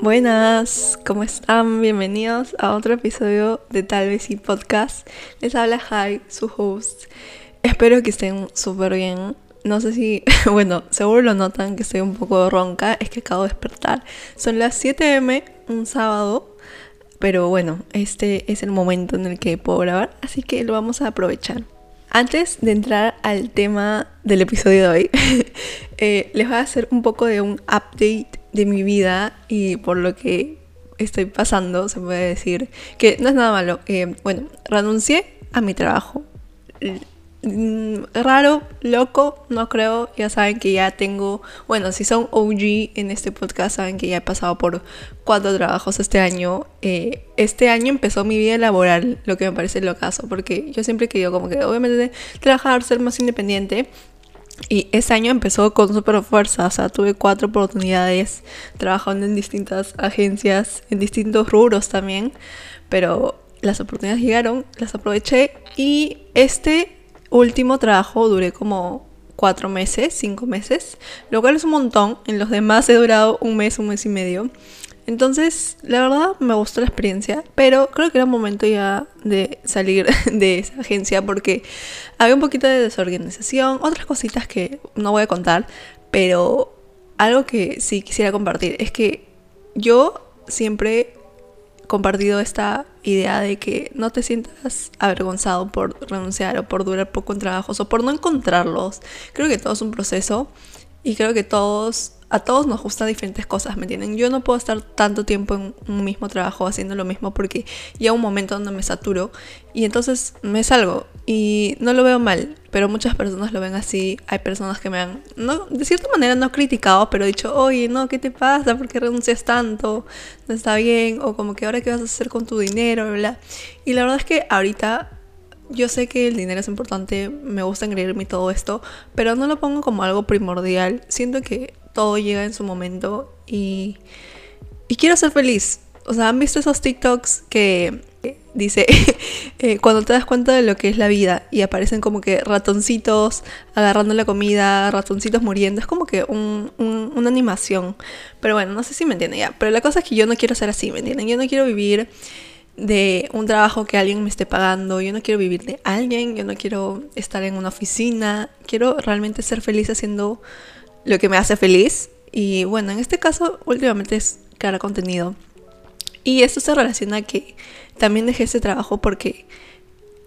Buenas, ¿cómo están? Bienvenidos a otro episodio de Tal vez y Podcast. Les habla Jai, su host. Espero que estén súper bien. No sé si, bueno, seguro lo notan que estoy un poco ronca, es que acabo de despertar. Son las 7 m, un sábado, pero bueno, este es el momento en el que puedo grabar, así que lo vamos a aprovechar. Antes de entrar al tema del episodio de hoy, eh, les voy a hacer un poco de un update de mi vida y por lo que estoy pasando, se puede decir, que no es nada malo. Eh, bueno, renuncié a mi trabajo. Mm, raro, loco, no creo. Ya saben que ya tengo, bueno, si son OG en este podcast, saben que ya he pasado por cuatro trabajos este año. Eh, este año empezó mi vida laboral, lo que me parece lo caso, porque yo siempre he querido como que obviamente trabajar, ser más independiente. Y ese año empezó con súper fuerza, o sea, tuve cuatro oportunidades trabajando en distintas agencias, en distintos rubros también, pero las oportunidades llegaron, las aproveché y este último trabajo duré como cuatro meses, cinco meses, lo cual es un montón, en los demás he durado un mes, un mes y medio. Entonces, la verdad me gustó la experiencia, pero creo que era momento ya de salir de esa agencia porque había un poquito de desorganización, otras cositas que no voy a contar, pero algo que sí quisiera compartir es que yo siempre compartido esta idea de que no te sientas avergonzado por renunciar o por durar poco en trabajos o por no encontrarlos. Creo que todo es un proceso y creo que todos a todos nos gustan diferentes cosas, ¿me entienden? Yo no puedo estar tanto tiempo en un mismo trabajo haciendo lo mismo porque llega un momento donde me saturo y entonces me salgo y no lo veo mal, pero muchas personas lo ven así. Hay personas que me han, de cierta manera no criticado, pero dicho, oye, no, ¿qué te pasa? ¿Por qué renuncias tanto? No está bien, o como que ahora qué vas a hacer con tu dinero, bla. Y la verdad es que ahorita yo sé que el dinero es importante, me gusta engreírme todo esto, pero no lo pongo como algo primordial. Siento que todo llega en su momento y, y quiero ser feliz. O sea, ¿han visto esos TikToks que dice eh, cuando te das cuenta de lo que es la vida y aparecen como que ratoncitos agarrando la comida, ratoncitos muriendo? Es como que un, una animación. Pero bueno, no sé si me entienden ya. Pero la cosa es que yo no quiero ser así, ¿me entienden? Yo no quiero vivir de un trabajo que alguien me esté pagando, yo no quiero vivir de alguien, yo no quiero estar en una oficina, quiero realmente ser feliz haciendo lo que me hace feliz. Y bueno, en este caso últimamente es crear contenido. Y esto se relaciona a que también dejé ese trabajo porque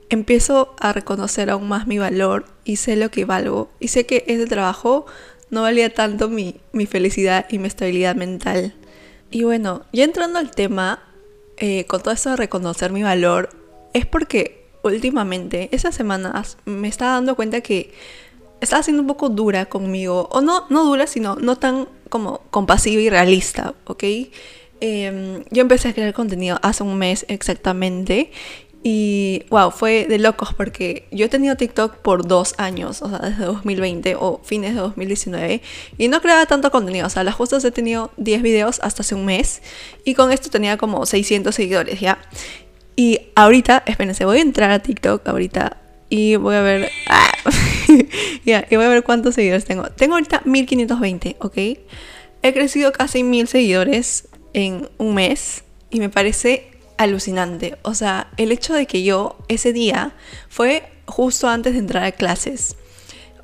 empiezo a reconocer aún más mi valor y sé lo que valgo. Y sé que ese trabajo no valía tanto mi, mi felicidad y mi estabilidad mental. Y bueno, ya entrando al tema, eh, con todo esto de reconocer mi valor, es porque últimamente, esas semanas, me estaba dando cuenta que estaba siendo un poco dura conmigo. O no, no dura, sino no tan como compasiva y realista, ¿ok? Em, yo empecé a crear contenido hace un mes exactamente. Y wow, fue de locos porque yo he tenido TikTok por dos años, o sea, desde 2020 o fines de 2019, y no creaba tanto contenido, o sea, las justas he tenido 10 videos hasta hace un mes, y con esto tenía como 600 seguidores, ¿ya? Y ahorita, espérense, voy a entrar a TikTok ahorita y voy a ver. Ah, ya, y voy a ver cuántos seguidores tengo. Tengo ahorita 1520, ¿ok? He crecido casi 1000 seguidores en un mes y me parece alucinante. O sea, el hecho de que yo ese día fue justo antes de entrar a clases.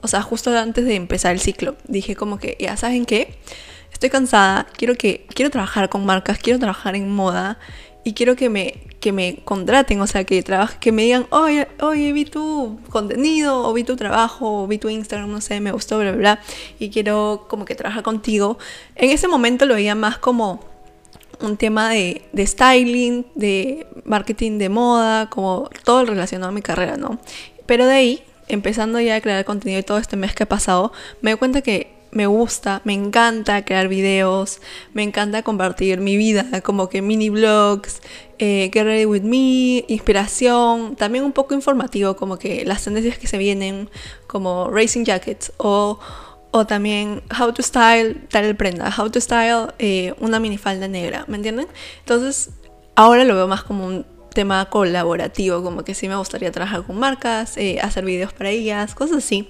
O sea, justo antes de empezar el ciclo. Dije como que, ya saben qué, estoy cansada, quiero que quiero trabajar con marcas, quiero trabajar en moda y quiero que me, que me contraten, o sea, que, trabaje, que me digan, oye, oye, vi tu contenido, o vi tu trabajo, o vi tu Instagram, no sé, me gustó, bla, bla, bla, y quiero como que trabajar contigo. En ese momento lo veía más como un tema de, de styling, de marketing de moda, como todo relacionado a mi carrera, ¿no? Pero de ahí, empezando ya a crear contenido y todo este mes que ha pasado, me doy cuenta que me gusta, me encanta crear videos, me encanta compartir mi vida, como que mini vlogs, eh, Get Ready With Me, inspiración, también un poco informativo, como que las tendencias que se vienen, como Racing Jackets o, o también How to Style tal prenda, How to Style eh, una minifalda negra, ¿me entienden? Entonces, ahora lo veo más como un tema colaborativo, como que sí me gustaría trabajar con marcas, eh, hacer videos para ellas, cosas así.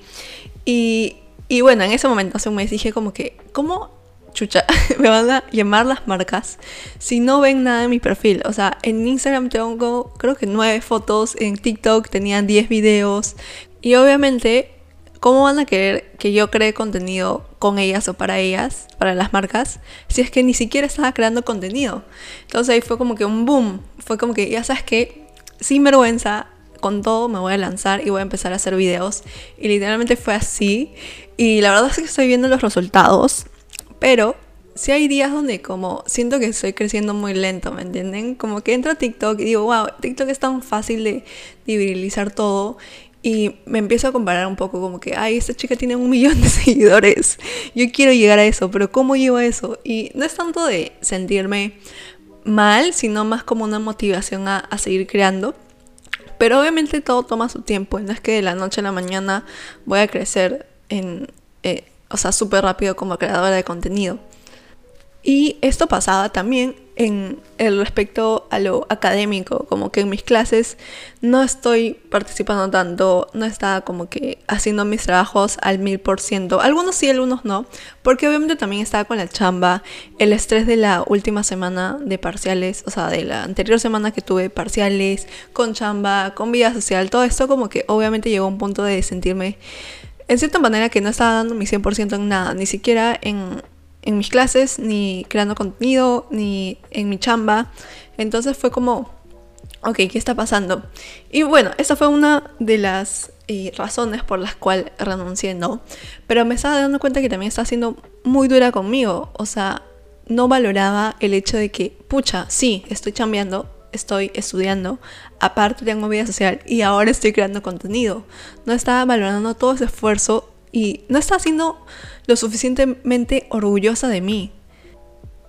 Y, y bueno, en ese momento, hace un dije como que, ¿cómo chucha, me van a llamar las marcas si no ven nada en mi perfil. O sea, en Instagram tengo creo que nueve fotos, en TikTok tenían 10 videos. Y obviamente, ¿cómo van a querer que yo cree contenido con ellas o para ellas, para las marcas, si es que ni siquiera estaba creando contenido? Entonces ahí fue como que un boom. Fue como que, ya sabes que, sin vergüenza, con todo me voy a lanzar y voy a empezar a hacer videos. Y literalmente fue así. Y la verdad es que estoy viendo los resultados. Pero si hay días donde como siento que estoy creciendo muy lento, ¿me entienden? Como que entro a TikTok y digo, wow, TikTok es tan fácil de, de todo. Y me empiezo a comparar un poco como que, ay, esta chica tiene un millón de seguidores. Yo quiero llegar a eso, pero ¿cómo llego a eso? Y no es tanto de sentirme mal, sino más como una motivación a, seguir creando. Pero obviamente todo toma su tiempo. no es que de la noche a la mañana voy a crecer en... Eh, o sea, súper rápido como creadora de contenido. Y esto pasaba también en el respecto a lo académico, como que en mis clases no estoy participando tanto, no estaba como que haciendo mis trabajos al mil por ciento, algunos sí, algunos no, porque obviamente también estaba con la chamba, el estrés de la última semana de parciales, o sea, de la anterior semana que tuve parciales, con chamba, con vida social, todo esto como que obviamente llegó a un punto de sentirme en cierta manera que no estaba dando mi 100% en nada, ni siquiera en, en mis clases, ni creando contenido, ni en mi chamba. Entonces fue como, ok, ¿qué está pasando? Y bueno, esa fue una de las eh, razones por las cuales renuncié, ¿no? Pero me estaba dando cuenta que también estaba siendo muy dura conmigo. O sea, no valoraba el hecho de que, pucha, sí, estoy chambeando, estoy estudiando, aparte tengo vida social y ahora estoy creando contenido. No estaba valorando todo ese esfuerzo y no estaba siendo lo suficientemente orgullosa de mí.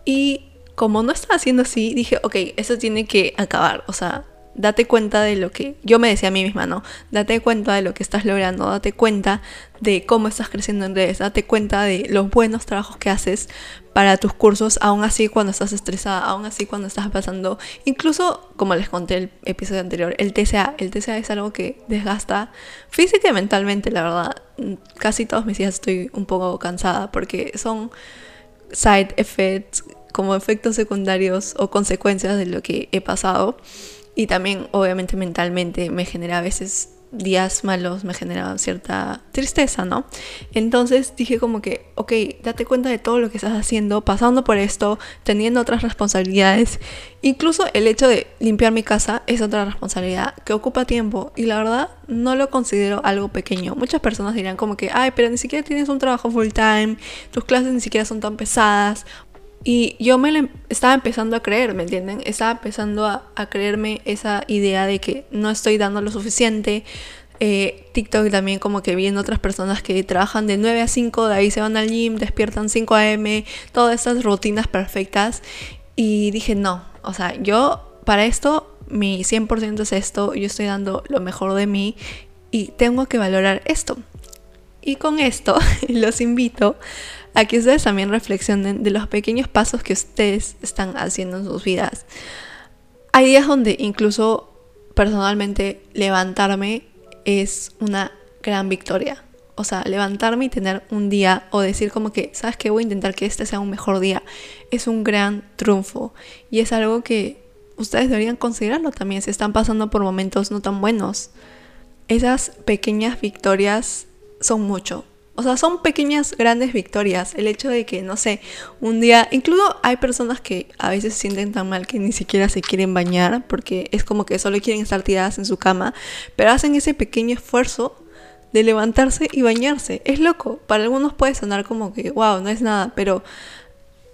Y como no estaba haciendo así, dije, ok, eso tiene que acabar. O sea, date cuenta de lo que yo me decía a mí misma, ¿no? Date cuenta de lo que estás logrando, date cuenta de cómo estás creciendo en redes, date cuenta de los buenos trabajos que haces para tus cursos, aún así cuando estás estresada, aún así cuando estás pasando, incluso como les conté el episodio anterior, el TCA, el TCA es algo que desgasta física y mentalmente, la verdad. Casi todos mis días estoy un poco cansada porque son side effects como efectos secundarios o consecuencias de lo que he pasado y también obviamente mentalmente me genera a veces días malos me generaban cierta tristeza, ¿no? Entonces dije como que, ok, date cuenta de todo lo que estás haciendo, pasando por esto, teniendo otras responsabilidades. Incluso el hecho de limpiar mi casa es otra responsabilidad que ocupa tiempo y la verdad no lo considero algo pequeño. Muchas personas dirán como que, ay, pero ni siquiera tienes un trabajo full time, tus clases ni siquiera son tan pesadas y yo me estaba empezando a creer, ¿me entienden? Estaba empezando a, creerme esa idea de que no estoy dando lo suficiente. Eh, TikTok también como que viendo otras personas que trabajan de 9 a 5, de ahí se van al gym, despiertan 5 a.m., todas esas rutinas perfectas. Y dije, no, o sea, yo para esto, mi 100% es esto, yo estoy dando lo mejor de mí y tengo que valorar esto. Y con esto los invito a ustedes también reflexionen de los pequeños pasos que ustedes están haciendo en sus vidas. Hay días donde incluso personalmente levantarme es una gran victoria. O sea, levantarme y tener un día o decir como que, ¿sabes qué? Voy a intentar que este sea un mejor día. Es un gran triunfo. Y es algo que ustedes deberían considerarlo también si están pasando por momentos no tan buenos. Esas pequeñas victorias son mucho. O sea, son pequeñas, grandes victorias. El hecho de que, no sé, un día, incluso hay personas que a veces se sienten tan mal que ni siquiera se quieren bañar porque es como que solo quieren estar tiradas en su cama, pero hacen ese pequeño esfuerzo de levantarse y bañarse. Es loco. Para algunos puede sonar como que, wow, no es nada, pero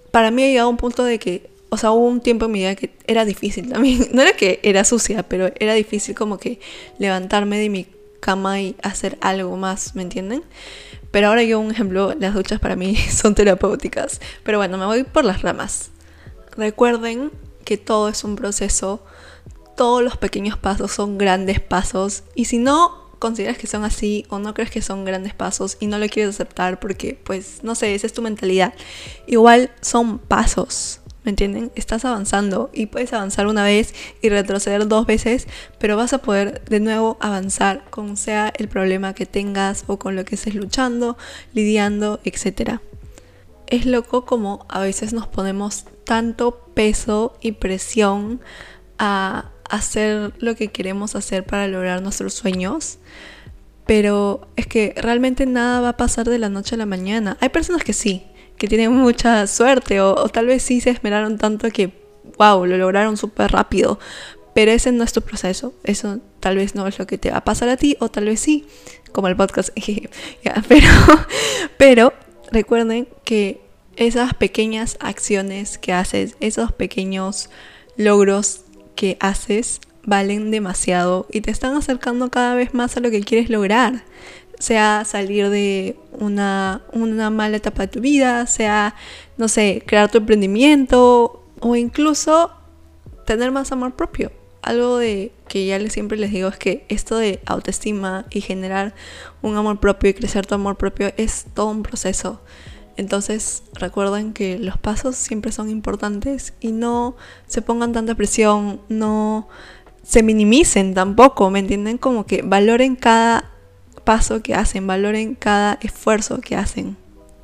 para mí ha llegado un punto de que, o sea, hubo un tiempo en mi vida que era difícil también. No era que era sucia, pero era difícil como que levantarme de mi cama y hacer algo más, ¿me entienden? Pero ahora yo, un ejemplo, las duchas para mí son terapéuticas. Pero bueno, me voy por las ramas. Recuerden que todo es un proceso, todos los pequeños pasos son grandes pasos y si no consideras que son así o no crees que son grandes pasos y no lo quieres aceptar porque pues no sé, esa es tu mentalidad, igual son pasos, ¿me entienden? Estás avanzando y puedes avanzar una vez y retroceder dos veces, pero vas a poder de nuevo avanzar con sea el problema que tengas o con lo que estés luchando, lidiando, etc. Es loco como a veces nos ponemos tanto peso y presión a hacer lo que queremos hacer para lograr nuestros sueños. Pero es que realmente nada va a pasar de la noche a la mañana. Hay personas que sí, que tienen mucha suerte o, tal vez sí se esmeraron tanto que, wow, lo lograron súper rápido. Pero ese no es tu proceso. Eso tal vez no es lo que te va a pasar a ti o tal vez sí, como el podcast. pero, pero recuerden que esas pequeñas acciones que haces, esos pequeños logros que haces valen demasiado y te están acercando cada vez más a lo que quieres lograr. Sea salir de una, una mala etapa de tu vida, sea, no sé, crear tu emprendimiento o incluso tener más amor propio. Algo de que ya siempre les digo es que esto de autoestima y generar un amor propio y crecer tu amor propio es todo un proceso. Entonces recuerden que los pasos siempre son importantes y no se pongan tanta presión, no se minimicen tampoco, ¿me entienden? Como que valoren cada paso que hacen, valoren cada esfuerzo que hacen.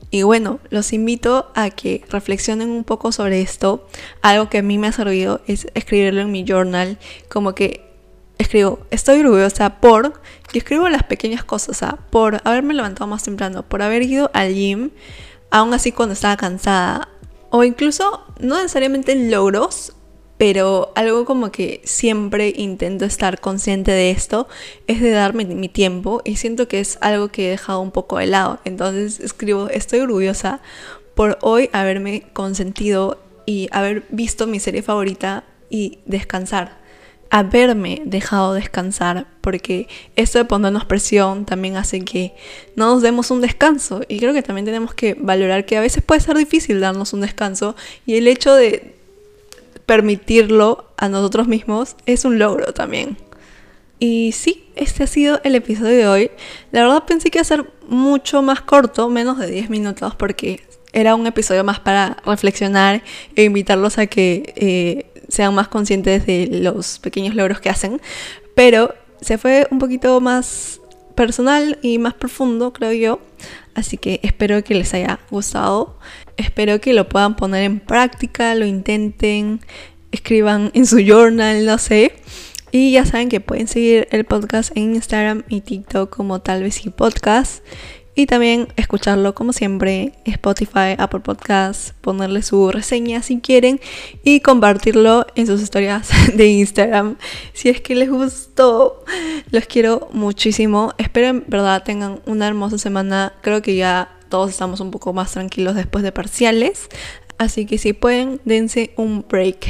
Y bueno, los invito a que reflexionen un poco sobre esto. Algo que a mí me ha servido es escribirlo en mi journal, como que escribo, estoy orgullosa por, y escribo las pequeñas cosas, sea, por haberme levantado más temprano, por haber ido al gym, aún así cuando estaba cansada. O incluso, no necesariamente logros, pero algo como que siempre intento estar consciente de esto es de darme mi tiempo y siento que es algo que he dejado un poco de lado. Entonces escribo, estoy orgullosa por hoy haberme consentido y haber visto mi serie favorita y descansar haberme dejado descansar, porque esto de ponernos presión también hace que no nos demos un descanso. Y creo que también tenemos que valorar que a veces puede ser difícil darnos un descanso y el hecho de permitirlo a nosotros mismos es un logro también. Y sí, este ha sido el episodio de hoy. La verdad pensé que iba a ser mucho más corto, menos de 10 minutos, porque era un episodio más para reflexionar e invitarlos a que eh, sean más conscientes de los pequeños logros que hacen. Pero se fue un poquito más personal y más profundo, creo yo. Así que espero que les haya gustado. Espero que lo puedan poner en práctica, lo intenten, escriban en su journal, no sé. Y ya saben que pueden seguir el podcast en Instagram y TikTok como tal vez y podcast. Y también escucharlo como siempre, Spotify, Apple Podcasts, ponerle su reseña si quieren y compartirlo en sus historias de Instagram. Si es que les gustó, los quiero muchísimo. Espero en verdad tengan una hermosa semana. Creo que ya todos estamos un poco más tranquilos después de parciales. Así que si pueden, dense un break.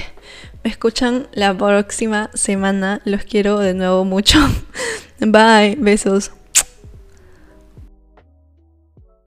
Me escuchan la próxima semana. Los quiero de nuevo mucho. Bye, besos.